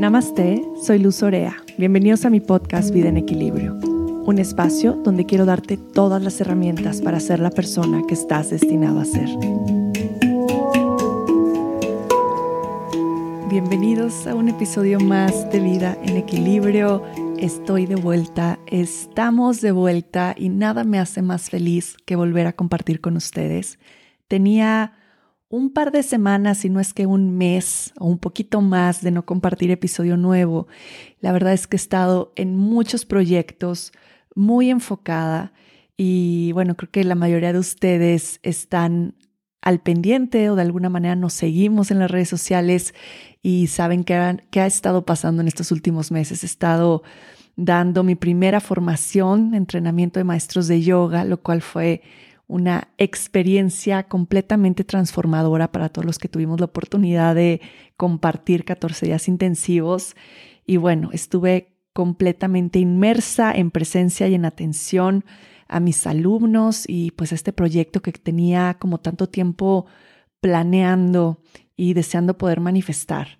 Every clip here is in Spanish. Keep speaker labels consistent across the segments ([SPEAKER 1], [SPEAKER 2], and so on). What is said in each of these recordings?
[SPEAKER 1] Namaste, soy Luz Orea. Bienvenidos a mi podcast Vida en Equilibrio, un espacio donde quiero darte todas las herramientas para ser la persona que estás destinado a ser. Bienvenidos a un episodio más de Vida en Equilibrio. Estoy de vuelta, estamos de vuelta y nada me hace más feliz que volver a compartir con ustedes. Tenía un par de semanas, si no es que un mes o un poquito más de no compartir episodio nuevo. La verdad es que he estado en muchos proyectos, muy enfocada y bueno, creo que la mayoría de ustedes están al pendiente o de alguna manera nos seguimos en las redes sociales y saben qué ha, ha estado pasando en estos últimos meses. He estado dando mi primera formación, entrenamiento de maestros de yoga, lo cual fue una experiencia completamente transformadora para todos los que tuvimos la oportunidad de compartir 14 días intensivos. Y bueno, estuve completamente inmersa en presencia y en atención a mis alumnos y pues este proyecto que tenía como tanto tiempo planeando y deseando poder manifestar.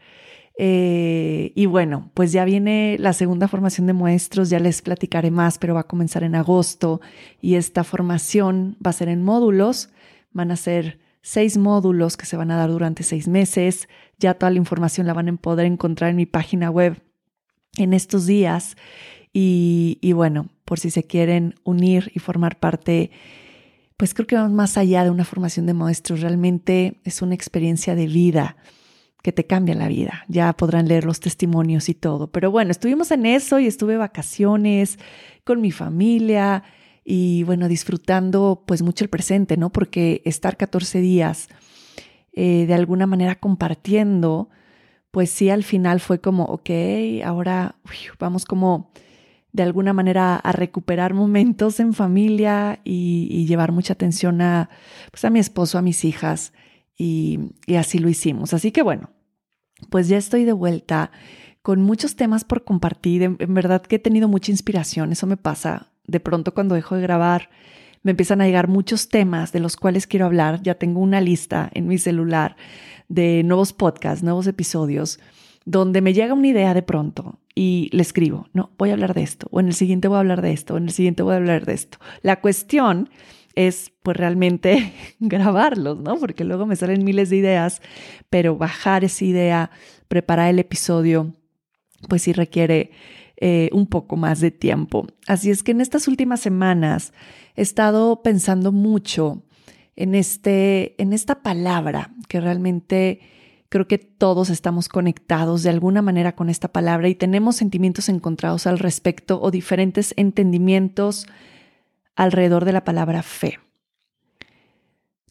[SPEAKER 1] Eh, y bueno, pues ya viene la segunda formación de maestros, ya les platicaré más, pero va a comenzar en agosto y esta formación va a ser en módulos, van a ser seis módulos que se van a dar durante seis meses, ya toda la información la van a poder encontrar en mi página web en estos días. Y, y bueno, por si se quieren unir y formar parte pues creo que vamos más allá de una formación de maestros, realmente es una experiencia de vida que te cambia la vida. Ya podrán leer los testimonios y todo. Pero bueno, estuvimos en eso y estuve vacaciones con mi familia y bueno, disfrutando pues mucho el presente, ¿no? Porque estar 14 días eh, de alguna manera compartiendo, pues sí, al final fue como, ok, ahora vamos como de alguna manera a recuperar momentos en familia y, llevar mucha atención a, pues a mi esposo, a mis hijas y, así lo hicimos. Así que bueno, pues ya estoy de vuelta con muchos temas por compartir. En, verdad que he tenido mucha inspiración. Eso me pasa de pronto cuando dejo de grabar. Me empiezan a llegar muchos temas de los cuales quiero hablar. Ya tengo una lista en mi celular de nuevos podcasts, nuevos episodios, donde me llega una idea de pronto y le escribo, no, voy a hablar de esto, o en el siguiente voy a hablar de esto, o en el siguiente voy a hablar de esto. La cuestión es pues realmente grabarlos, ¿no? Porque luego me salen miles de ideas, pero bajar esa idea, preparar el episodio, pues sí requiere eh, un poco más de tiempo. Así es que en estas últimas semanas he estado pensando mucho en, este, en esta palabra que realmente creo que todos estamos conectados de alguna manera con esta palabra y tenemos sentimientos encontrados al respecto o diferentes entendimientos alrededor de la palabra fe.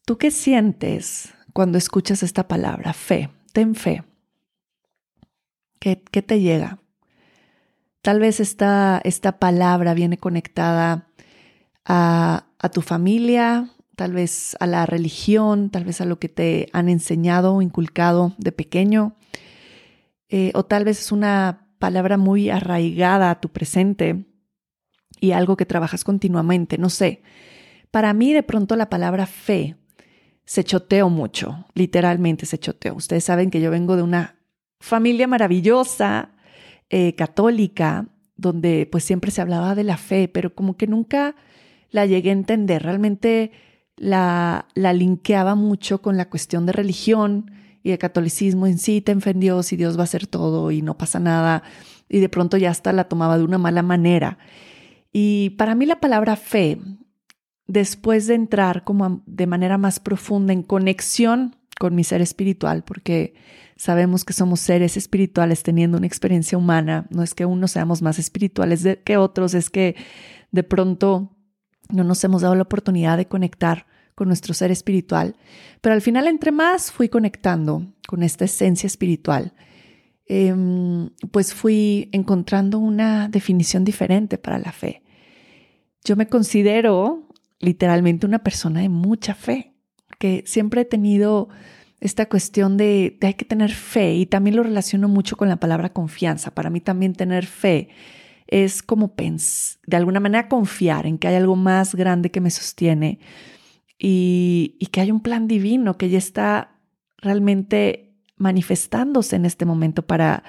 [SPEAKER 1] ¿Tú qué sientes cuando escuchas esta palabra? Fe, ten fe. ¿Qué, te llega? Tal vez esta, esta palabra viene conectada a, tu familia, tal vez a la religión, tal vez a lo que te han enseñado o inculcado de pequeño, eh, o tal vez es una palabra muy arraigada a tu presente y algo que trabajas continuamente, no sé. Para mí de pronto la palabra fe se choteó mucho, literalmente se choteó. Ustedes saben que yo vengo de una familia maravillosa, eh, católica, donde pues siempre se hablaba de la fe, pero como que nunca la llegué a entender. Realmente la, la linkeaba mucho con la cuestión de religión y de catolicismo en sí, te en Dios Dios va a hacer todo y no pasa nada. Y de pronto ya hasta la tomaba de una mala manera. Y para mí la palabra fe, después de entrar como de manera más profunda en conexión con mi ser espiritual, porque sabemos que somos seres espirituales teniendo una experiencia humana, no es que unos seamos más espirituales que otros, es que de pronto no nos hemos dado la oportunidad de conectar con nuestro ser espiritual, pero al final entre más fui conectando con esta esencia espiritual, Em, pues fui encontrando una definición diferente para la fe. Yo me considero literalmente una persona de mucha fe, que siempre he tenido esta cuestión de, hay que tener fe y también lo relaciono mucho con la palabra confianza. Para mí también tener fe es como de alguna manera confiar en que hay algo más grande que me sostiene y, y que hay un plan divino que ya está realmente manifestándose en este momento para,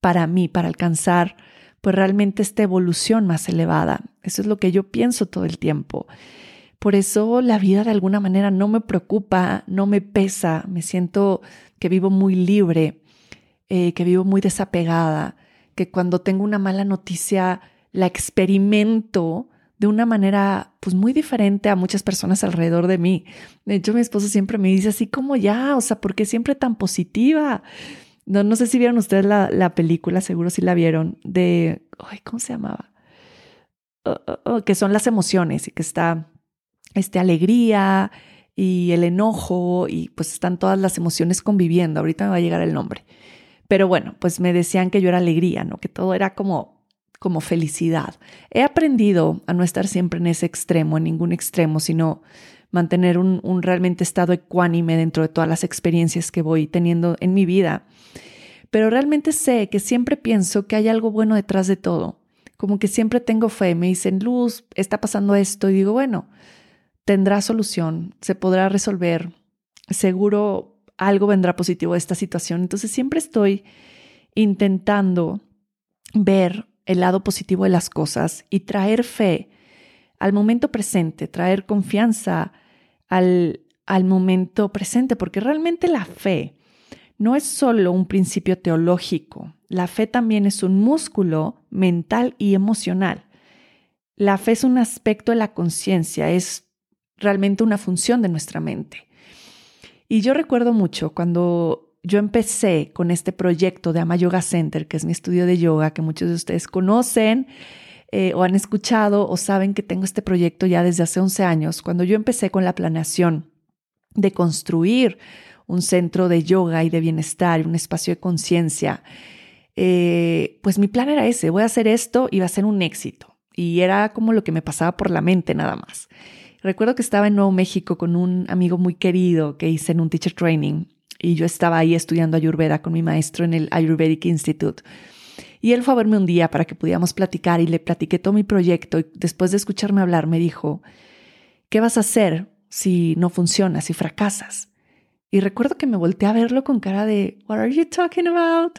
[SPEAKER 1] para mí, para alcanzar pues realmente esta evolución más elevada. Eso es lo que yo pienso todo el tiempo. Por eso la vida de alguna manera no me preocupa, no me pesa, me siento que vivo muy libre, eh, que vivo muy desapegada, que cuando tengo una mala noticia la experimento de una manera pues muy diferente a muchas personas alrededor de mí. De hecho, mi esposo siempre me dice así como ya, o sea, ¿por qué siempre tan positiva? No, no sé si vieron ustedes la, la película, seguro si la vieron, de, ay, ¿cómo se llamaba? Oh, oh, oh, que son las emociones y que está este, alegría y el enojo y pues están todas las emociones conviviendo. Ahorita me va a llegar el nombre. Pero bueno, pues me decían que yo era alegría, ¿no? Que todo era como como felicidad. He aprendido a no estar siempre en ese extremo, en ningún extremo, sino mantener un, realmente estado ecuánime dentro de todas las experiencias que voy teniendo en mi vida. Pero realmente sé que siempre pienso que hay algo bueno detrás de todo. Como que siempre tengo fe, me dicen, Luz, está pasando esto, y digo, bueno, tendrá solución, se podrá resolver, seguro algo vendrá positivo de esta situación. Entonces siempre estoy intentando ver el lado positivo de las cosas y traer fe al momento presente, traer confianza al, al momento presente, porque realmente la fe no es solo un principio teológico, la fe también es un músculo mental y emocional. La fe es un aspecto de la conciencia, es realmente una función de nuestra mente. Y yo recuerdo mucho cuando yo empecé con este proyecto de Ama Yoga Center, que es mi estudio de yoga, que muchos de ustedes conocen eh, o han escuchado o saben que tengo este proyecto ya desde hace 11 años. Cuando yo empecé con la planeación de construir un centro de yoga y de bienestar, un espacio de conciencia, eh, pues mi plan era ese, voy a hacer esto y va a ser un éxito. Y era como lo que me pasaba por la mente nada más. Recuerdo que estaba en Nuevo México con un amigo muy querido que hice en un teacher training y yo estaba ahí estudiando Ayurveda con mi maestro en el Ayurvedic Institute. Y él fue a verme un día para que pudiéramos platicar y le platiqué todo mi proyecto y después de escucharme hablar me dijo, ¿qué vas a hacer si no funciona, si fracasas? Y recuerdo que me volteé a verlo con cara de, What are you talking about?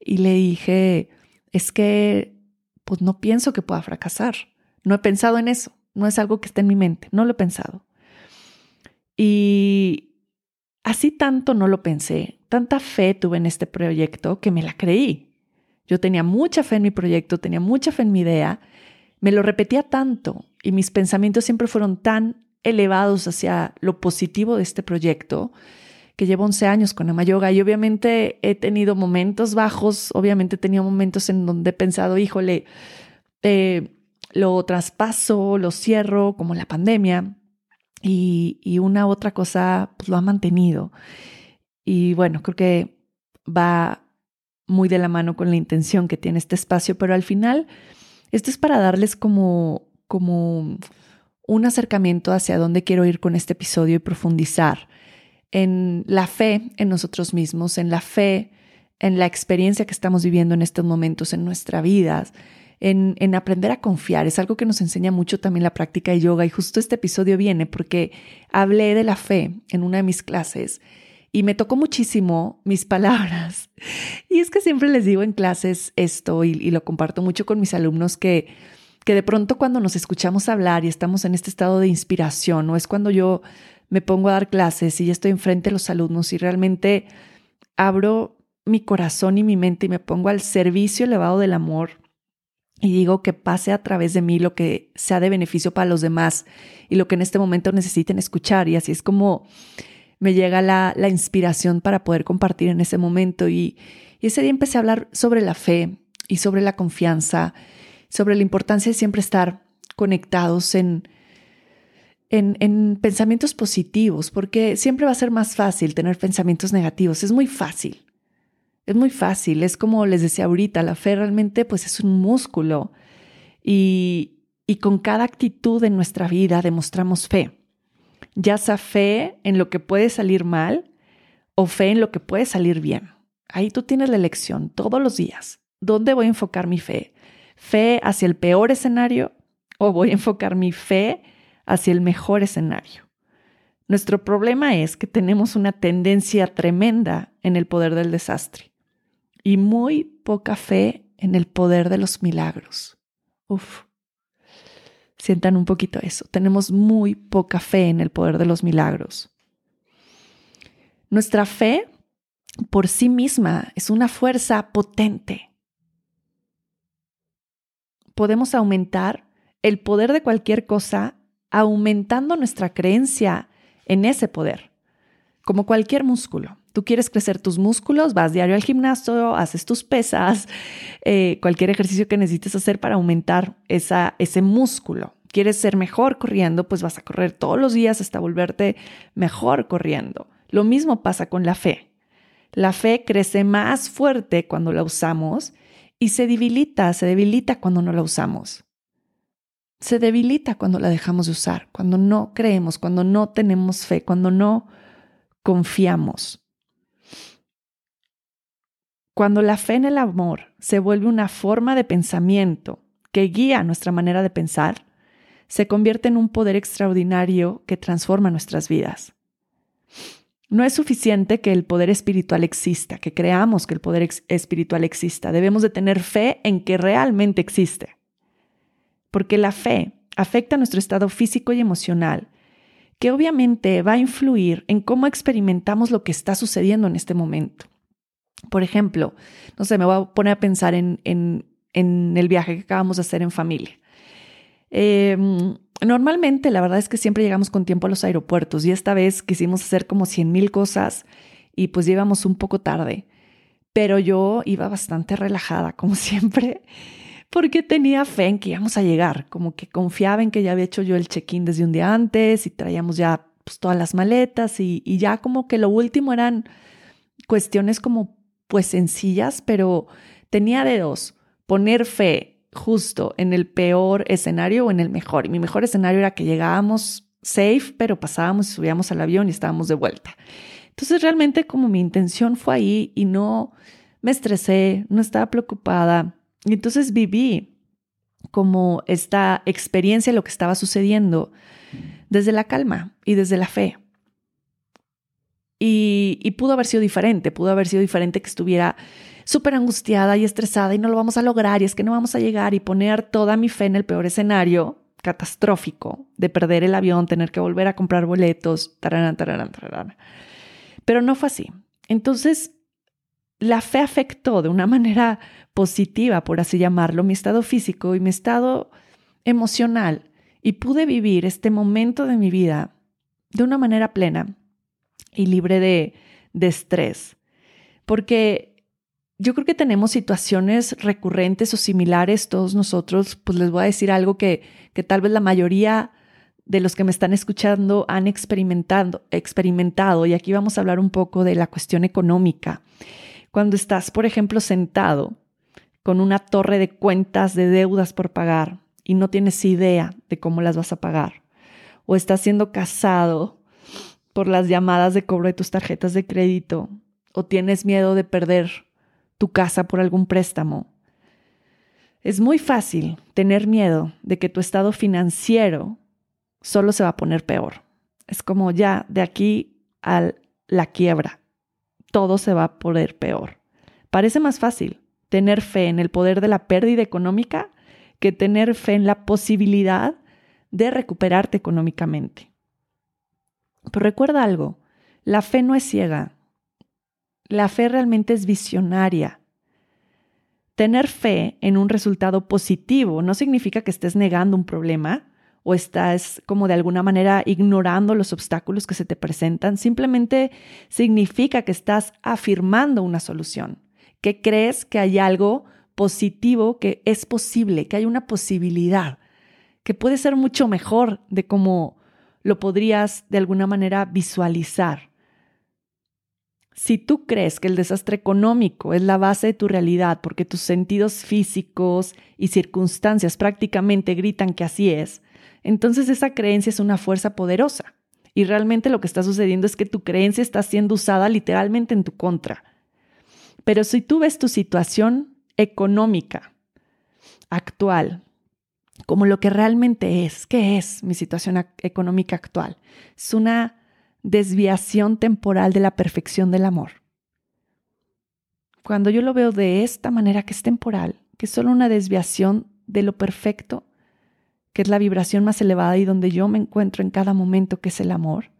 [SPEAKER 1] Y le dije, es que pues no pienso que pueda fracasar. No he pensado en eso. No es algo que esté en mi mente. No lo he pensado. Y Así tanto no lo pensé, tanta fe tuve en este proyecto que me la creí. Yo tenía mucha fe en mi proyecto, tenía mucha fe en mi idea, me lo repetía tanto y mis pensamientos siempre fueron tan elevados hacia lo positivo de este proyecto que llevo 11 años con Amayoga y obviamente he tenido momentos bajos, obviamente he tenido momentos en donde he pensado, híjole, eh, lo traspaso, lo cierro, como la pandemia, y, una otra cosa pues, lo ha mantenido. Y bueno, creo que va muy de la mano con la intención que tiene este espacio, pero al final esto es para darles como, como un acercamiento hacia dónde quiero ir con este episodio y profundizar en la fe en nosotros mismos, en la fe en la experiencia que estamos viviendo en estos momentos en nuestra vida, en, aprender a confiar. Es algo que nos enseña mucho también la práctica de yoga y justo este episodio viene porque hablé de la fe en una de mis clases y me tocó muchísimo mis palabras. Y es que siempre les digo en clases esto y, lo comparto mucho con mis alumnos que, que de pronto cuando nos escuchamos hablar y estamos en este estado de inspiración, o es cuando yo me pongo a dar clases y ya estoy enfrente de los alumnos y realmente abro mi corazón y mi mente y me pongo al servicio elevado del amor y digo que pase a través de mí lo que sea de beneficio para los demás y lo que en este momento necesiten escuchar. Y así es como me llega la, la inspiración para poder compartir en ese momento. Y, y, ese día empecé a hablar sobre la fe y sobre la confianza, sobre la importancia de siempre estar conectados en, en, en pensamientos positivos, porque siempre va a ser más fácil tener pensamientos negativos. Es muy fácil. Es muy fácil, es como les decía ahorita, la fe realmente pues es un músculo y, y con cada actitud en nuestra vida demostramos fe, ya sea fe en lo que puede salir mal o fe en lo que puede salir bien. Ahí tú tienes la elección todos los días. ¿Dónde voy a enfocar mi fe? ¿Fe hacia el peor escenario o voy a enfocar mi fe hacia el mejor escenario? Nuestro problema es que tenemos una tendencia tremenda en el poder del desastre y muy poca fe en el poder de los milagros. Uf. Sientan un poquito eso. Tenemos muy poca fe en el poder de los milagros. Nuestra fe por sí misma es una fuerza potente. Podemos aumentar el poder de cualquier cosa aumentando nuestra creencia en ese poder, como cualquier músculo. Tú quieres crecer tus músculos, vas diario al gimnasio, haces tus pesas, eh, cualquier ejercicio que necesites hacer para aumentar esa, ese músculo. Quieres ser mejor corriendo, pues vas a correr todos los días hasta volverte mejor corriendo. Lo mismo pasa con la fe. La fe crece más fuerte cuando la usamos y se debilita, se debilita cuando no la usamos. Se debilita cuando la dejamos de usar, cuando no creemos, cuando no tenemos fe, cuando no confiamos. Cuando la fe en el amor se vuelve una forma de pensamiento que guía nuestra manera de pensar, se convierte en un poder extraordinario que transforma nuestras vidas. No es suficiente que el poder espiritual exista, que creamos que el poder espiritual exista. Debemos de tener fe en que realmente existe. Porque la fe afecta nuestro estado físico y emocional, que obviamente va a influir en cómo experimentamos lo que está sucediendo en este momento. Por ejemplo, no sé, me voy a poner a pensar en, el viaje que acabamos de hacer en familia. Em, normalmente, la verdad es que siempre llegamos con tiempo a los aeropuertos y esta vez quisimos hacer como 100 mil cosas y pues llegamos un poco tarde. Pero yo iba bastante relajada, como siempre, porque tenía fe en que íbamos a llegar, como que confiaba en que ya había hecho yo el check-in desde un día antes y traíamos ya pues, todas las maletas y, y ya como que lo último eran cuestiones como pues sencillas, pero tenía de dos, poner fe justo en el peor escenario o en el mejor. Y mi mejor escenario era que llegábamos safe, pero pasábamos y subíamos al avión y estábamos de vuelta. Entonces realmente como mi intención fue ahí y no me estresé, no estaba preocupada. Y entonces viví como esta experiencia, lo que estaba sucediendo, desde la calma y desde la fe. Y, pudo haber sido diferente, pudo haber sido diferente que estuviera súper angustiada y estresada y no lo vamos a lograr y es que no vamos a llegar y poner toda mi fe en el peor escenario catastrófico de perder el avión, tener que volver a comprar boletos, tararán, tararán, tararán. Pero no fue así. Entonces, la fe afectó de una manera positiva, por así llamarlo, mi estado físico y mi estado emocional y pude vivir este momento de mi vida de una manera plena y libre de, estrés. Porque yo creo que tenemos situaciones recurrentes o similares todos nosotros, pues les voy a decir algo que, que tal vez la mayoría de los que me están escuchando han experimentado, experimentado, y aquí vamos a hablar un poco de la cuestión económica. Cuando estás, por ejemplo, sentado con una torre de cuentas de deudas por pagar y no tienes idea de cómo las vas a pagar, o estás siendo casado por las llamadas de cobro de tus tarjetas de crédito o tienes miedo de perder tu casa por algún préstamo. Es muy fácil tener miedo de que tu estado financiero solo se va a poner peor. Es como ya de aquí a la quiebra, todo se va a poner peor. Parece más fácil tener fe en el poder de la pérdida económica que tener fe en la posibilidad de recuperarte económicamente. Pero recuerda algo, la fe no es ciega, la fe realmente es visionaria. Tener fe en un resultado positivo no significa que estés negando un problema o estás como de alguna manera ignorando los obstáculos que se te presentan, simplemente significa que estás afirmando una solución, que crees que hay algo positivo, que es posible, que hay una posibilidad, que puede ser mucho mejor de cómo lo podrías de alguna manera visualizar. Si tú crees que el desastre económico es la base de tu realidad porque tus sentidos físicos y circunstancias prácticamente gritan que así es, entonces esa creencia es una fuerza poderosa. Y realmente lo que está sucediendo es que tu creencia está siendo usada literalmente en tu contra. Pero si tú ves tu situación económica actual como lo que realmente es. ¿Qué es mi situación económica actual? Es una desviación temporal de la perfección del amor. cuando yo lo veo de esta manera que es temporal, que es solo una desviación de lo perfecto, que es la vibración más elevada y donde yo me encuentro en cada momento, que es el amor,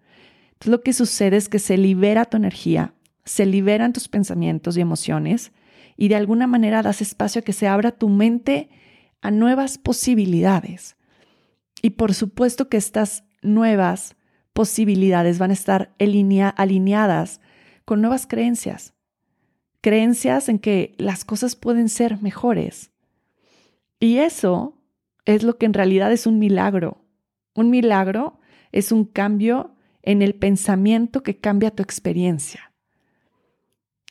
[SPEAKER 1] entonces lo que sucede es que se libera tu energía, se liberan tus pensamientos y emociones y de alguna manera das espacio a que se abra tu mente a nuevas posibilidades. Y por supuesto que estas nuevas posibilidades van a estar alineadas con nuevas creencias, creencias en que las cosas pueden ser mejores. Y eso es lo que en realidad es un milagro. Un milagro es un cambio en el pensamiento que cambia tu experiencia.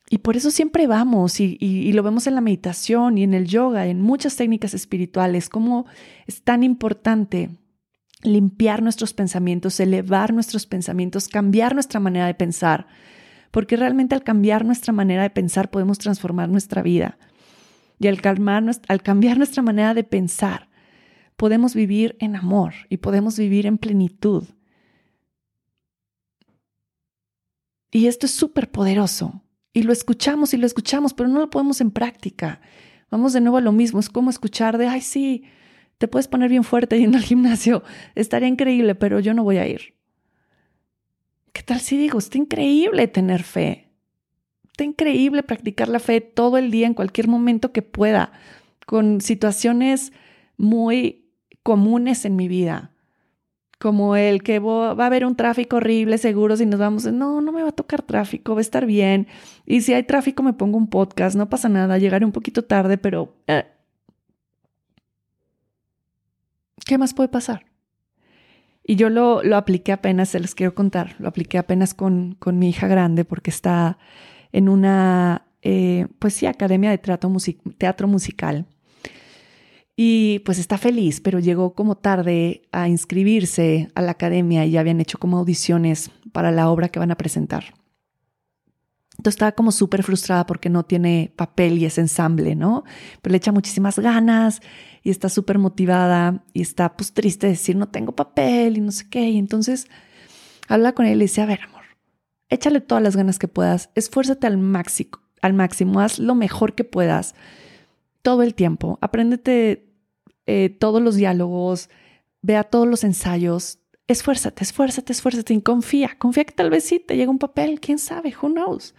[SPEAKER 1] Y por eso siempre vamos y, lo vemos en la meditación y en el yoga, en muchas técnicas espirituales, cómo es tan importante limpiar nuestros pensamientos, elevar nuestros pensamientos, cambiar nuestra manera de pensar, porque realmente al cambiar nuestra manera de pensar podemos transformar nuestra vida. Y al, al cambiar nuestra manera de pensar, podemos vivir en amor y podemos vivir en plenitud. Y esto es súper poderoso. Y lo escuchamos y lo escuchamos, pero no lo ponemos en práctica. Vamos de nuevo a lo mismo. Es como escuchar de, ay, sí, te puedes poner bien fuerte yendo al gimnasio. Estaría increíble, pero yo no voy a ir. ¿Qué tal si digo, está increíble tener fe? Está increíble practicar la fe todo el día, en cualquier momento que pueda, con situaciones muy comunes en mi vida como el que va a haber un tráfico horrible, seguro, si nos vamos, no, no me va a tocar tráfico, va a estar bien. Y si hay tráfico, me pongo un podcast, no pasa nada, llegaré un poquito tarde, pero... Eh, ¿Qué más puede pasar? Y yo lo, lo, apliqué apenas, se les quiero contar, lo apliqué apenas con, con mi hija grande porque está en una, eh, pues sí, academia de teatro, teatro musical. Y pues está feliz, pero llegó como tarde a inscribirse a la academia y ya habían hecho como audiciones para la obra que van a presentar. Entonces estaba como súper frustrada porque no tiene papel y es ensamble, ¿no? Pero le echa muchísimas ganas y está súper motivada y está pues triste de decir no tengo papel y no sé qué. Y entonces habla con él y le dice, a ver, amor, échale todas las ganas que puedas, esfuérzate al máximo, al máximo, haz lo mejor que puedas todo el tiempo. Apréndete eh, todos los diálogos, vea todos los ensayos. Esfuérzate, esfuérzate, esfuérzate y confía. Confía que tal vez sí te llega un papel, quién sabe, who knows.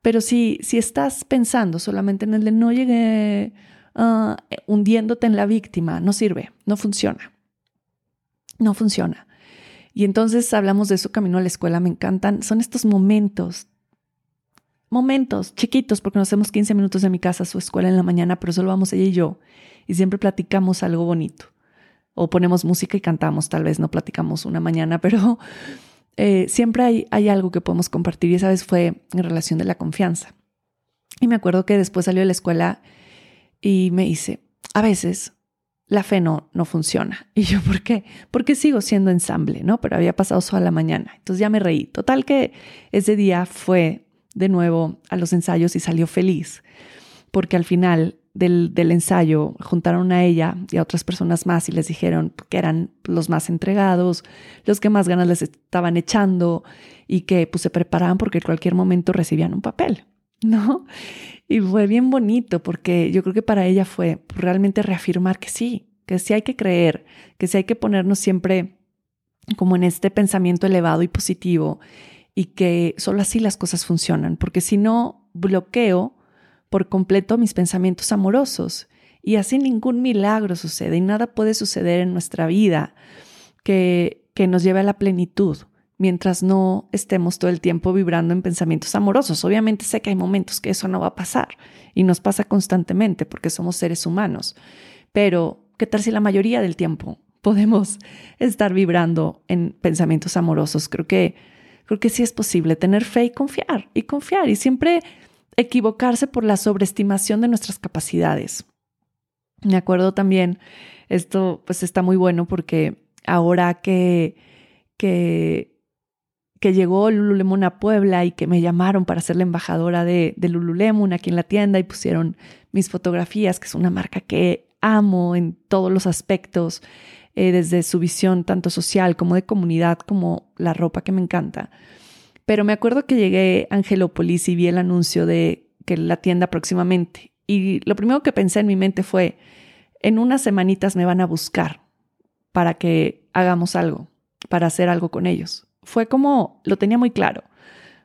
[SPEAKER 1] Pero si, si estás pensando solamente en el de no llegué ah, hundiéndote en la víctima, no sirve, no funciona. No funciona. Y entonces hablamos de eso camino a la escuela, me encantan. Son estos momentos momentos chiquitos, porque nos hacemos 15 minutos de mi casa a su escuela en la mañana, pero solo vamos ella y yo, y siempre platicamos algo bonito. O ponemos música y cantamos, tal vez no platicamos una mañana, pero eh, siempre hay, hay algo que podemos compartir y esa vez fue en relación de la confianza. Y me acuerdo que después salió de la escuela y me dice, a veces la fe no, no funciona. Y yo, ¿por qué? Porque sigo siendo ensamble, ¿no? Pero había pasado solo a la mañana. Entonces ya me reí. Total que ese día fue de nuevo a los ensayos y salió feliz, porque al final del, ensayo juntaron a ella y a otras personas más y les dijeron que eran los más entregados, los que más ganas les estaban echando y que pues se preparaban porque en cualquier momento recibían un papel, ¿no? Y fue bien bonito porque yo creo que para ella fue realmente reafirmar que sí, que sí hay que creer, que sí hay que ponernos siempre como en este pensamiento elevado y positivo y que solo así las cosas funcionan, porque si no, bloqueo por completo mis pensamientos amorosos y así ningún milagro sucede y nada puede suceder en nuestra vida que, que nos lleve a la plenitud mientras no estemos todo el tiempo vibrando en pensamientos amorosos. Obviamente sé que hay momentos que eso no va a pasar y nos pasa constantemente porque somos seres humanos, pero ¿qué tal si la mayoría del tiempo podemos estar vibrando en pensamientos amorosos? Creo que Creo que sí es posible tener fe y confiar, y confiar, y siempre equivocarse por la sobreestimación de nuestras capacidades. Me acuerdo también, esto pues está muy bueno porque ahora que, que, que llegó Lululemon a Puebla y que me llamaron para ser la embajadora de, de Lululemon aquí en la tienda y pusieron mis fotografías, que es una marca que amo en todos los aspectos. Eh, desde su visión tanto social como de comunidad, como la ropa que me encanta. Pero me acuerdo que llegué a Angelópolis y vi el anuncio de que la tienda próximamente. Y lo primero que pensé en mi mente fue, en unas semanitas me van a buscar para que hagamos algo, para hacer algo con ellos. Fue como, lo tenía muy claro.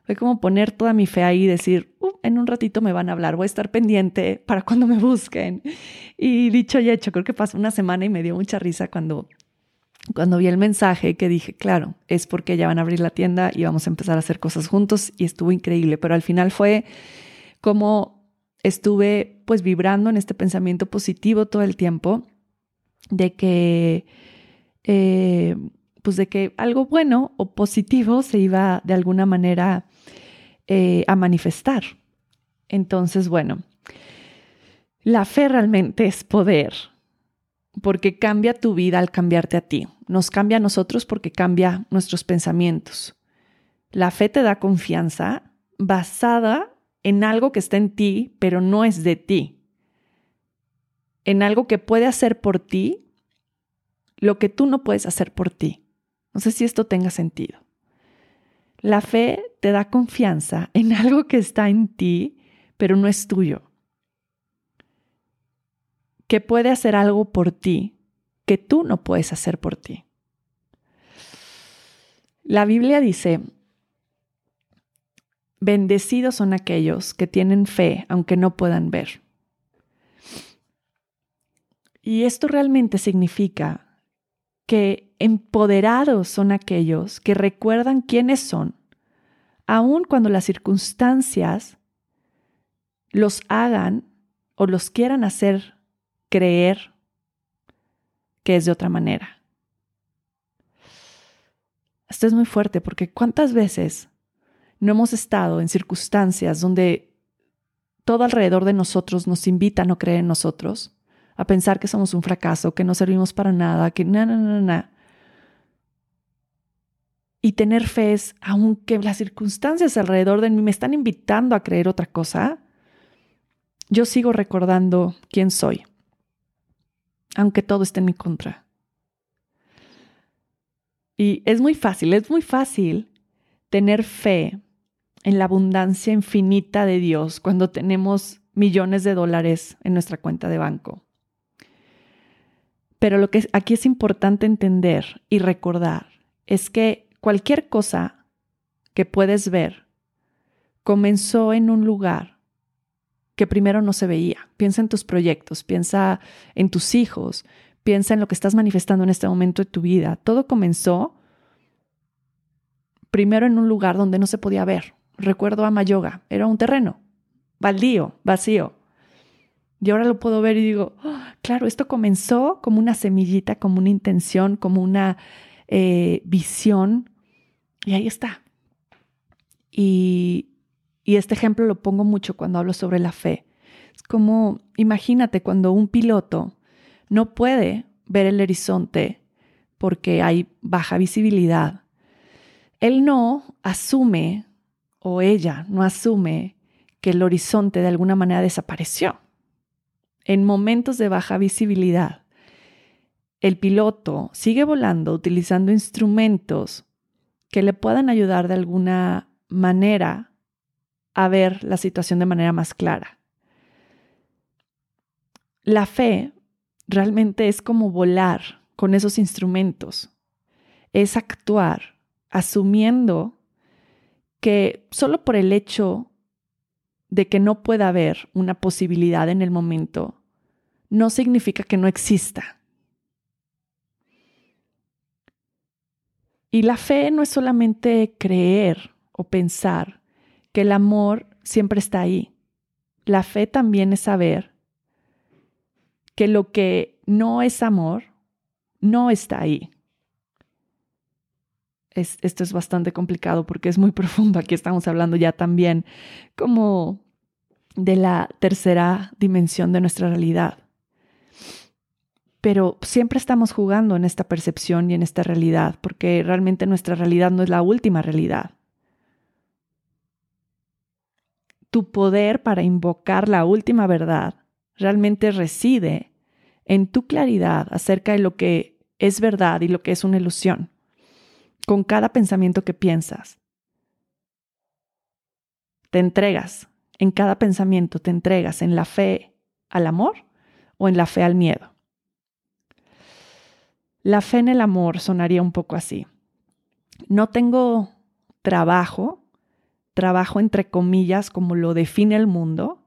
[SPEAKER 1] Fue como poner toda mi fe ahí y decir, uh, en un ratito me van a hablar, voy a estar pendiente para cuando me busquen. Y dicho y hecho, creo que pasó una semana y me dio mucha risa cuando, cuando vi el mensaje que dije, claro, es porque ya van a abrir la tienda y vamos a empezar a hacer cosas juntos y estuvo increíble, pero al final fue como estuve pues vibrando en este pensamiento positivo todo el tiempo de que... Eh, pues de que algo bueno o positivo se iba de alguna manera eh, a manifestar. Entonces, bueno, la fe realmente es poder, porque cambia tu vida al cambiarte a ti. Nos cambia a nosotros porque cambia nuestros pensamientos. La fe te da confianza basada en algo que está en ti, pero no es de ti. En algo que puede hacer por ti lo que tú no puedes hacer por ti. No sé si esto tenga sentido. La fe te da confianza en algo que está en ti, pero no es tuyo. Que puede hacer algo por ti que tú no puedes hacer por ti. La Biblia dice, bendecidos son aquellos que tienen fe aunque no puedan ver. Y esto realmente significa que Empoderados son aquellos que recuerdan quiénes son, aun cuando las circunstancias los hagan o los quieran hacer creer que es de otra manera. Esto es muy fuerte porque cuántas veces no hemos estado en circunstancias donde todo alrededor de nosotros nos invita a no creer en nosotros, a pensar que somos un fracaso, que no servimos para nada, que na, na, na, na. Y tener fe es, aunque las circunstancias alrededor de mí me están invitando a creer otra cosa, yo sigo recordando quién soy, aunque todo esté en mi contra. Y es muy fácil, es muy fácil tener fe en la abundancia infinita de Dios cuando tenemos millones de dólares en nuestra cuenta de banco. Pero lo que aquí es importante entender y recordar es que Cualquier cosa que puedes ver comenzó en un lugar que primero no se veía. Piensa en tus proyectos, piensa en tus hijos, piensa en lo que estás manifestando en este momento de tu vida. Todo comenzó primero en un lugar donde no se podía ver. Recuerdo a Mayoga, era un terreno, baldío, vacío. Y ahora lo puedo ver y digo, ah, claro, esto comenzó como una semillita, como una intención, como una eh, visión y ahí está. Y, este ejemplo lo pongo mucho cuando hablo sobre la fe. Es como, imagínate cuando un piloto no puede ver el horizonte porque hay baja visibilidad. Él no asume, o ella no asume, que el horizonte de alguna manera desapareció. En momentos de baja visibilidad, el piloto sigue volando utilizando instrumentos que le puedan ayudar de alguna manera a ver la situación de manera más clara. La fe realmente es como volar con esos instrumentos, es actuar asumiendo que solo por el hecho de que no pueda haber una posibilidad en el momento, no significa que no exista. Y la fe no es solamente creer o pensar que el amor siempre está ahí. La fe también es saber que lo que no es amor no está ahí. esto es bastante complicado porque es muy profundo. Aquí estamos hablando ya también como de la tercera dimensión de nuestra realidad pero siempre estamos jugando en esta percepción y en esta realidad, porque realmente nuestra realidad no es la última realidad. Tu poder para invocar la última verdad realmente reside en tu claridad acerca de lo que es verdad y lo que es una ilusión, con cada pensamiento que piensas. Te entregas en cada pensamiento te entregas en la fe al amor o en la fe al miedo. La fe en el amor sonaría un poco así. No tengo trabajo, trabajo entre comillas como lo define el mundo,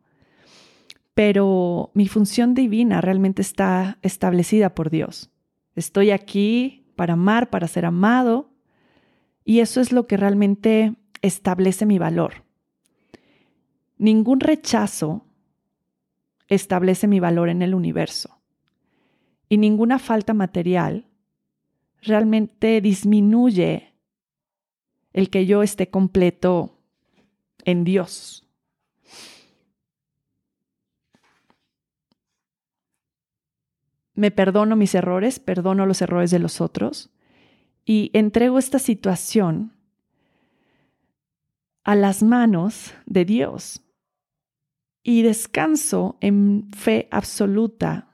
[SPEAKER 1] pero mi función divina realmente está establecida por Dios. Estoy aquí para amar, para ser amado, y eso es lo que realmente establece mi valor. Ningún rechazo establece mi valor en el universo, y ninguna falta material realmente disminuye el que yo esté completo en Dios. me perdono mis errores, perdono los errores de los otros y entrego esta situación a las manos de Dios y descanso en fe absoluta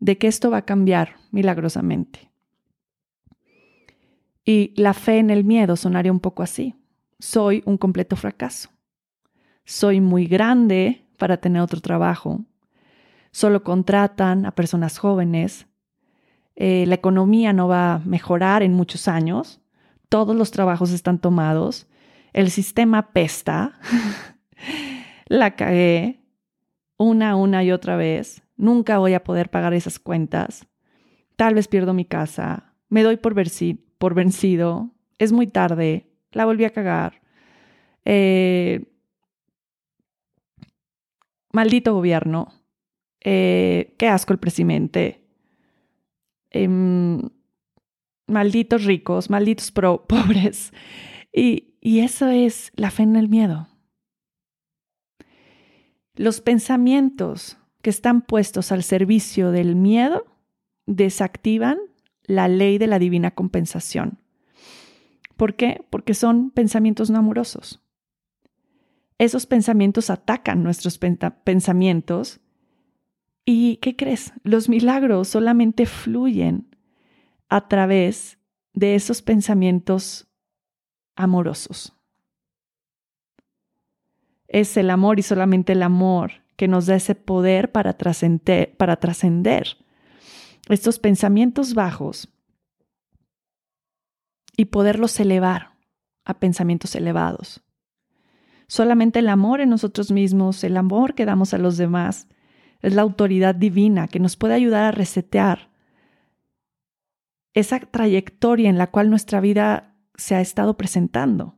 [SPEAKER 1] de que esto va a cambiar milagrosamente. Y la fe en el miedo sonaría un poco así. Soy un completo fracaso. Soy muy grande para tener otro trabajo solo contratan a personas jóvenes, eh, la economía no va a mejorar en muchos años, todos los trabajos están tomados, el sistema pesta, la cagué una, una y otra vez, nunca voy a poder pagar esas cuentas, tal vez pierdo mi casa, me doy por, vencido, es muy tarde, la volví a cagar. Eh, maldito gobierno, eh, qué asco el presidente, em, malditos ricos, malditos pobres. Y, y eso es la fe en el miedo. Los pensamientos que están puestos al servicio del miedo desactivan la ley de la divina compensación. ¿Por qué? Porque son pensamientos no amorosos. Esos pensamientos atacan nuestros pensamientos ¿Y qué crees? Los milagros solamente fluyen a través de esos pensamientos amorosos. Es el amor y solamente el amor que nos da ese poder para trascender, para trascender estos pensamientos bajos y poderlos elevar a pensamientos elevados. Solamente el amor en nosotros mismos, el amor que damos a los demás, es la autoridad divina que nos puede ayudar a resetear esa trayectoria en la cual nuestra vida se ha estado presentando.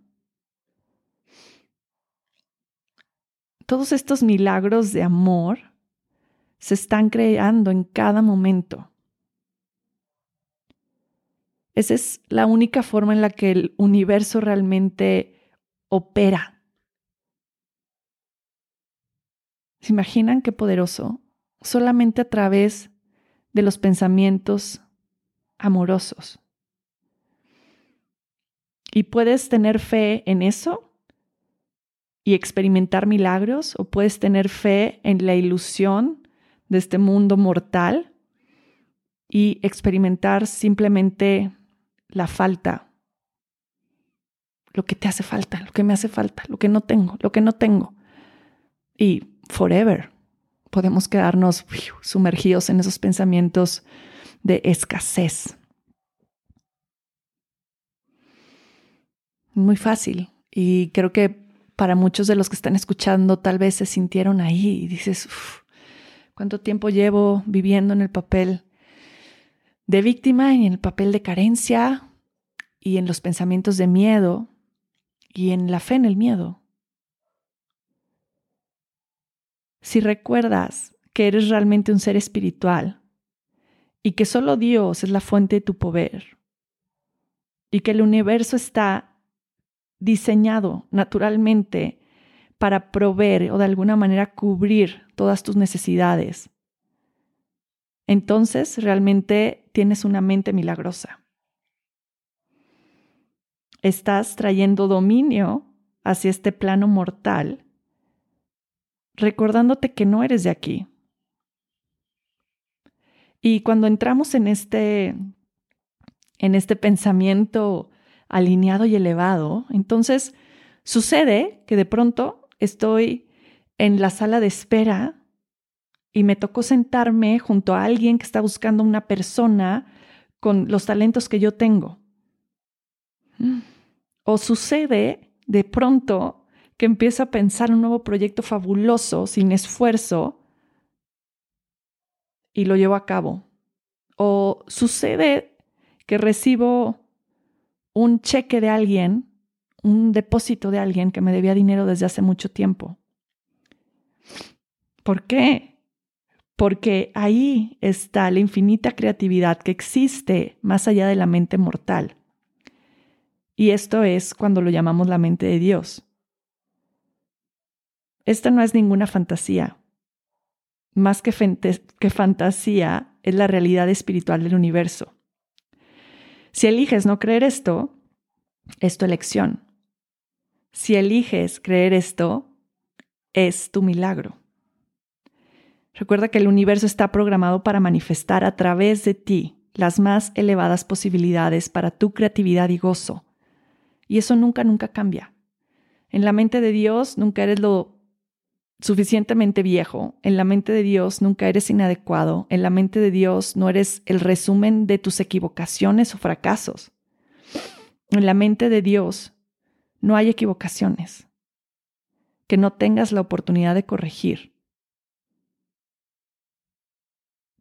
[SPEAKER 1] Todos estos milagros de amor se están creando en cada momento. Esa es la única forma en la que el universo realmente opera ¿Se imaginan qué poderoso? Solamente a través de los pensamientos amorosos. Y puedes tener fe en eso y experimentar milagros, o puedes tener fe en la ilusión de este mundo mortal y experimentar simplemente la falta, lo que te hace falta, lo que me hace falta, lo que no tengo, lo que no tengo. Y forever. Podemos quedarnos sumergidos en esos pensamientos de escasez. Muy fácil. Y creo que para muchos de los que están escuchando tal vez se sintieron ahí y dices, ¿cuánto tiempo llevo viviendo en el papel de víctima y en el papel de carencia y en los pensamientos de miedo y en la fe en el miedo? si recuerdas que eres realmente un ser espiritual y que solo Dios es la fuente de tu poder y que el universo está diseñado naturalmente para proveer o de alguna manera cubrir todas tus necesidades, entonces realmente tienes una mente milagrosa. Estás trayendo dominio hacia este plano mortal recordándote que no eres de aquí. Y cuando entramos en este, en este pensamiento alineado y elevado, entonces Sucede que de pronto estoy en la sala de espera y me tocó sentarme junto a alguien que está buscando una persona con los talentos que yo tengo. O sucede de pronto que empiezo a pensar un nuevo proyecto fabuloso, sin esfuerzo, y lo llevo a cabo. O sucede que recibo un cheque de alguien, un depósito de alguien que me debía dinero desde hace mucho tiempo. ¿Por qué? Porque ahí está la infinita creatividad que existe más allá de la mente mortal. Y esto es cuando lo llamamos la mente de Dios. Esta no es ninguna fantasía. Más que, que fantasía, es la realidad espiritual del universo. Si eliges no creer esto, es tu elección. Si eliges creer esto, es tu milagro. Recuerda que el universo está programado para manifestar a través de ti las más elevadas posibilidades para tu creatividad y gozo. Y eso nunca, nunca cambia. En la mente de Dios nunca eres lo suficientemente viejo, en la mente de Dios nunca eres inadecuado, en la mente de Dios no eres el resumen de tus equivocaciones o fracasos. En la mente de Dios no hay equivocaciones que no tengas la oportunidad de corregir.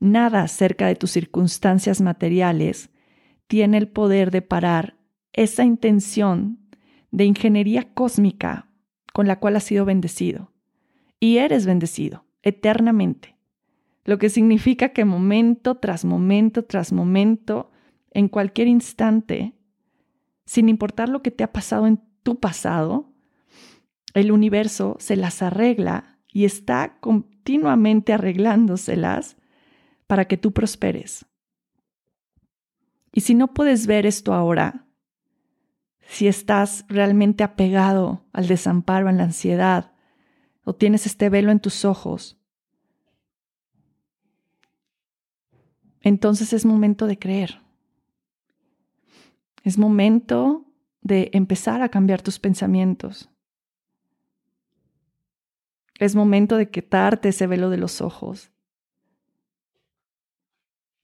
[SPEAKER 1] Nada acerca de tus circunstancias materiales tiene el poder de parar esa intención de ingeniería cósmica con la cual has sido bendecido y eres bendecido eternamente. Lo que significa que momento tras momento tras momento, en cualquier instante, sin importar lo que te ha pasado en tu pasado, el universo se las arregla y está continuamente arreglándoselas para que tú prosperes. Y si no puedes ver esto ahora, si estás realmente apegado al desamparo, a la ansiedad, o tienes este velo en tus ojos, entonces es momento de creer. Es momento de empezar a cambiar tus pensamientos. Es momento de quitarte ese velo de los ojos.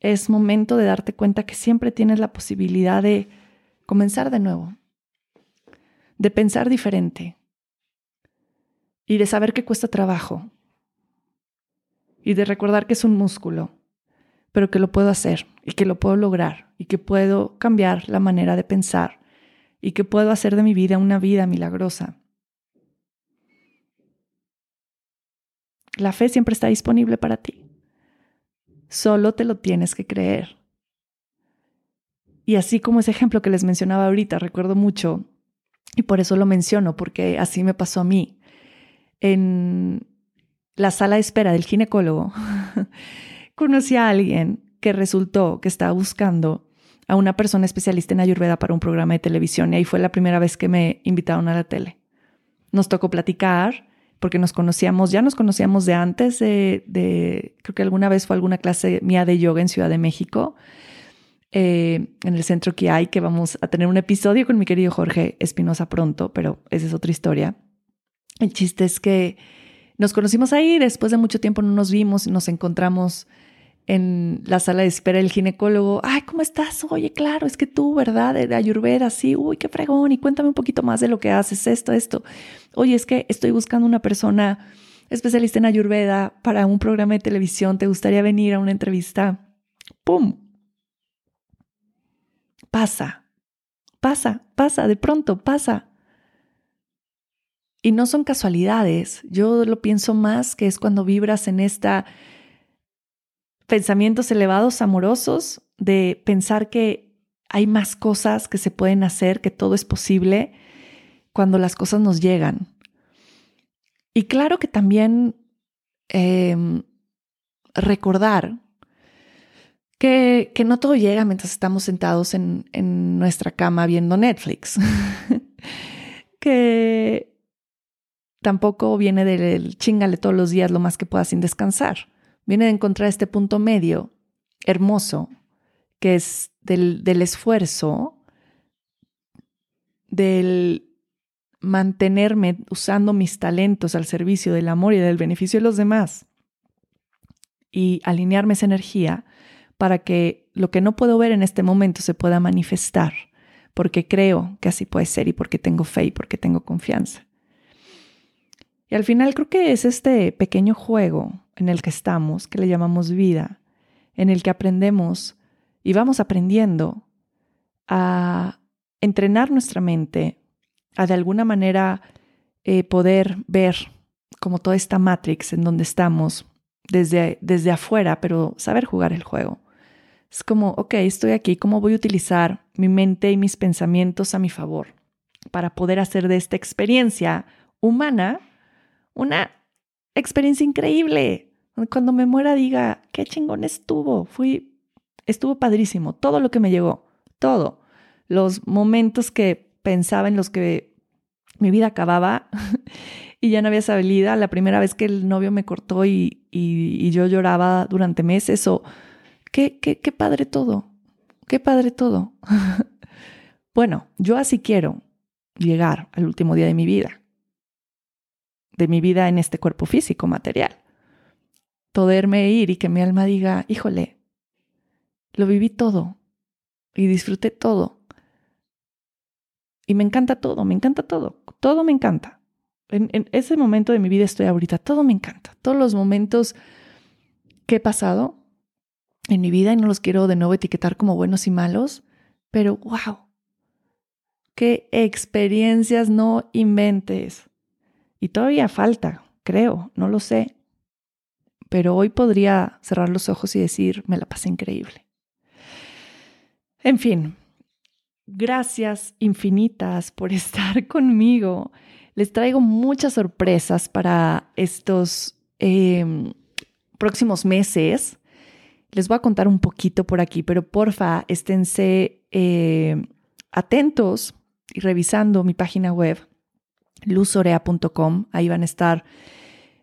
[SPEAKER 1] Es momento de darte cuenta que siempre tienes la posibilidad de comenzar de nuevo, de pensar diferente, y de saber que cuesta trabajo y de recordar que es un músculo, pero que lo puedo hacer y que lo puedo lograr y que puedo cambiar la manera de pensar y que puedo hacer de mi vida una vida milagrosa. La fe siempre está disponible para ti. Solo te lo tienes que creer. Y así como ese ejemplo que les mencionaba ahorita, recuerdo mucho, y por eso lo menciono, porque así me pasó a mí en la sala de espera del ginecólogo, conocí a alguien que resultó que estaba buscando a una persona especialista en Ayurveda para un programa de televisión y ahí fue la primera vez que me invitaron a la tele. Nos tocó platicar porque nos conocíamos, ya nos conocíamos de antes de, creo que alguna vez fue alguna clase mía de yoga en Ciudad de México, eh, en el centro que hay, que vamos a tener un episodio con mi querido Jorge Espinosa pronto, pero esa es otra historia. El chiste es que nos conocimos ahí, después de mucho tiempo no nos vimos, nos encontramos en la sala de espera del ginecólogo. Ay, ¿cómo estás? Oye, claro, es que tú, ¿verdad? De, Ayurveda, sí, uy, qué fregón, y cuéntame un poquito más de lo que haces, esto, esto. Oye, es que estoy buscando una persona especialista en Ayurveda para un programa de televisión, ¿te gustaría venir a una entrevista? ¡Pum! Pasa, pasa, pasa, de pronto, pasa. Y no son casualidades, yo lo pienso más que es cuando vibras en esta pensamientos elevados, amorosos, de pensar que hay más cosas que se pueden hacer, que todo es posible cuando las cosas nos llegan. Y claro que también em, recordar que, que, no todo llega mientras estamos sentados en, en nuestra cama viendo Netflix. que tampoco viene del chingale todos los días lo más que puedas sin descansar. Viene de encontrar este punto medio hermoso, que es del, del esfuerzo, del mantenerme usando mis talentos al servicio del amor y del beneficio de los demás y alinearme esa energía para que lo que no puedo ver en este momento se pueda manifestar, porque creo que así puede ser y porque tengo fe y porque tengo confianza. Y al final creo que es este pequeño juego en el que estamos, que le llamamos vida, en el que aprendemos y vamos aprendiendo a entrenar nuestra mente, a de alguna manera eh, poder ver como toda esta matrix en donde estamos desde, desde afuera, pero saber jugar el juego. Es como, ok, estoy aquí, ¿cómo voy a utilizar mi mente y mis pensamientos a mi favor para poder hacer de esta experiencia humana una experiencia increíble? Cuando me muera diga, qué chingón estuvo, fui, estuvo padrísimo, todo lo que me llegó, todo. Los momentos que pensaba en los que mi vida acababa y ya no había salida, la primera vez que el novio me cortó y, y, yo lloraba durante meses o qué, qué, qué padre todo, qué padre todo. bueno, yo así quiero llegar al último día de mi vida, de mi vida en este cuerpo físico, material. Poderme ir y que mi alma diga, híjole, lo viví todo y disfruté todo. Y me encanta todo, me encanta todo, todo me encanta en, ese momento de mi vida estoy ahorita, todo me encanta, todos los momentos que he pasado en mi vida y no los quiero de nuevo etiquetar como buenos y malos, pero wow, qué experiencias no inventes. Y todavía falta, creo, no lo sé, pero hoy podría cerrar los ojos y decir, me la pasé increíble. En fin, gracias infinitas por estar conmigo les traigo muchas sorpresas para estos em, próximos meses. Les voy a contar un poquito por aquí, pero porfa, esténse eh, atentos y revisando mi página web, luzorea.com. Ahí van a estar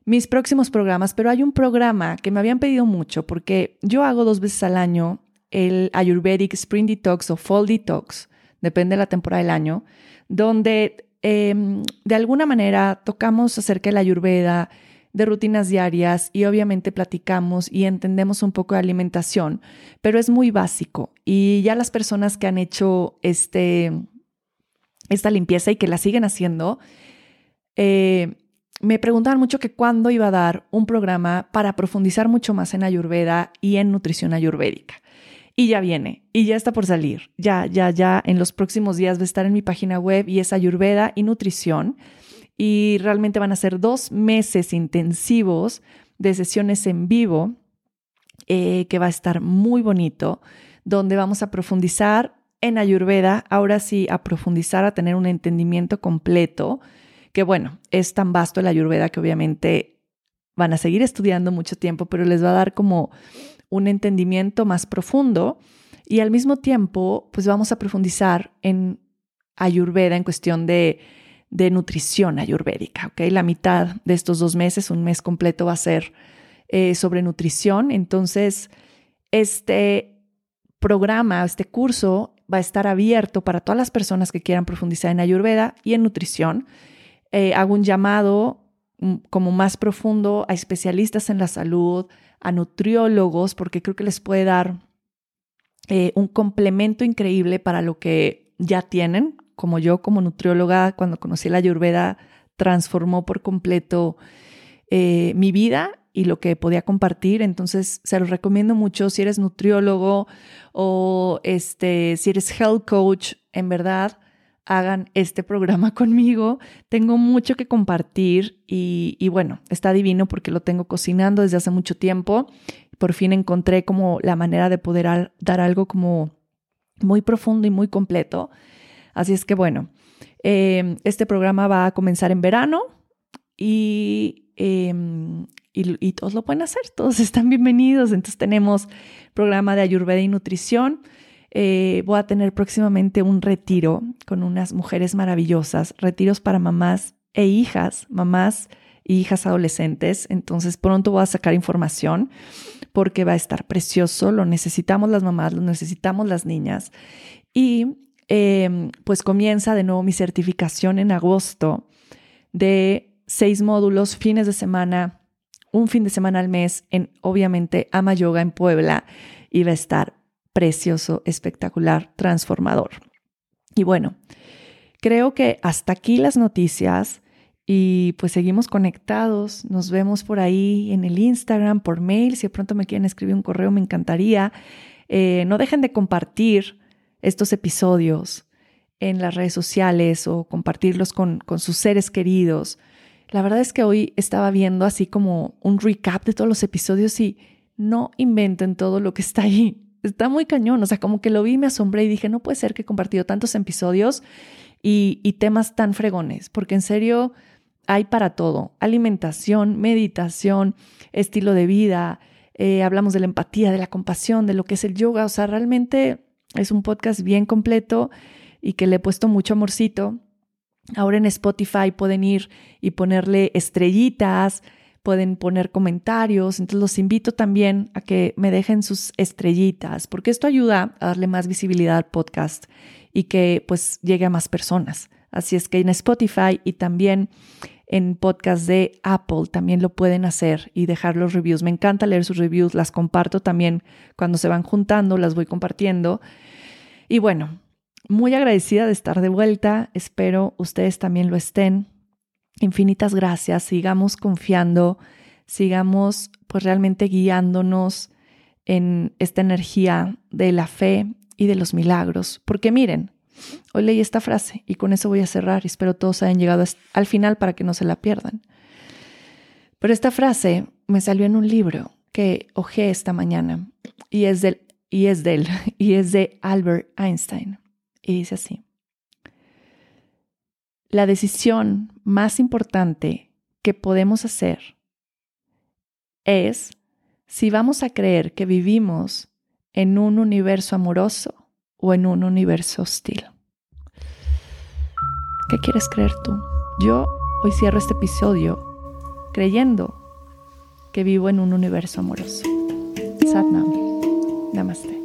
[SPEAKER 1] mis próximos programas, pero hay un programa que me habían pedido mucho porque yo hago dos veces al año el Ayurvedic Spring Detox o Fall Detox, depende de la temporada del año, donde Em, de alguna manera tocamos acerca de la ayurveda, de rutinas diarias y obviamente platicamos y entendemos un poco de alimentación, pero es muy básico. Y ya las personas que han hecho este, esta limpieza y que la siguen haciendo, eh, me preguntaban mucho que cuándo iba a dar un programa para profundizar mucho más en ayurveda y en nutrición ayurvédica y ya viene y ya está por salir. Ya, ya, ya en los próximos días va a estar en mi página web y es Ayurveda y Nutrición. Y realmente van a ser dos meses intensivos de sesiones en vivo eh, que va a estar muy bonito, donde vamos a profundizar en Ayurveda, ahora sí, a profundizar, a tener un entendimiento completo, que bueno, es tan vasto el Ayurveda que obviamente van a seguir estudiando mucho tiempo, pero les va a dar como un entendimiento más profundo y al mismo tiempo, pues vamos a profundizar en Ayurveda en cuestión de, de nutrición ayurvédica. La mitad de estos dos meses, un mes completo va a ser eh, sobre nutrición. Entonces, este programa, este curso va a estar abierto para todas las personas que quieran profundizar en Ayurveda y en nutrición. Eh, hago un llamado mm, como más profundo a especialistas en la salud, a nutriólogos, porque creo que les puede dar eh, un complemento increíble para lo que ya tienen. Como yo, como nutrióloga, cuando conocí la ayurveda, transformó por completo eh, mi vida y lo que podía compartir. Entonces, se los recomiendo mucho si eres nutriólogo o este, si eres health coach, en verdad hagan este programa conmigo. Tengo mucho que compartir y, bueno, está divino porque lo tengo cocinando desde hace mucho tiempo. Por fin encontré como la manera de poder dar algo como muy profundo y muy completo. Así es que bueno, em, este programa va a comenzar en verano y, em, y, y, todos lo pueden hacer, todos están bienvenidos. Entonces tenemos programa de Ayurveda y Nutrición eh, voy a tener próximamente un retiro con unas mujeres maravillosas, retiros para mamás e hijas, mamás e hijas adolescentes. Entonces pronto voy a sacar información porque va a estar precioso, lo necesitamos las mamás, lo necesitamos las niñas. Y em, pues comienza de nuevo mi certificación en agosto de seis módulos, fines de semana, un fin de semana al mes en, obviamente, Ama Yoga en Puebla y va a estar precioso, espectacular, transformador. Y bueno, creo que hasta aquí las noticias y pues seguimos conectados. Nos vemos por ahí en el Instagram, por mail. Si de pronto me quieren escribir un correo, me encantaría. Eh, no dejen de compartir estos episodios en las redes sociales o compartirlos con, con sus seres queridos. La verdad es que hoy estaba viendo así como un recap de todos los episodios y no inventen todo lo que está ahí. Está muy cañón, o sea, como que lo vi, me asombré y dije, no puede ser que he compartido tantos episodios y, y temas tan fregones, porque en serio hay para todo, alimentación, meditación, estilo de vida, eh, hablamos de la empatía, de la compasión, de lo que es el yoga, o sea, realmente es un podcast bien completo y que le he puesto mucho amorcito. Ahora en Spotify pueden ir y ponerle estrellitas, pueden poner comentarios, entonces los invito también a que me dejen sus estrellitas, porque esto ayuda a darle más visibilidad al podcast y que pues llegue a más personas. Así es que en Spotify y también en podcast de Apple también lo pueden hacer y dejar los reviews. Me encanta leer sus reviews, las comparto también cuando se van juntando, las voy compartiendo. Y bueno, muy agradecida de estar de vuelta, espero ustedes también lo estén. Infinitas gracias, sigamos confiando, sigamos pues realmente guiándonos en esta energía de la fe y de los milagros, porque miren, Hoy leí esta frase y con eso voy a cerrar y espero todos hayan llegado al final para que no se la pierdan. Pero esta frase me salió en un libro que ojé esta mañana y es y es de y es de Albert Einstein y dice así: La decisión más importante que podemos hacer es si vamos a creer que vivimos en un universo amoroso o en un universo hostil. ¿Qué quieres creer tú? Yo hoy cierro este episodio creyendo que vivo en un universo amoroso. Satnam. Namaste.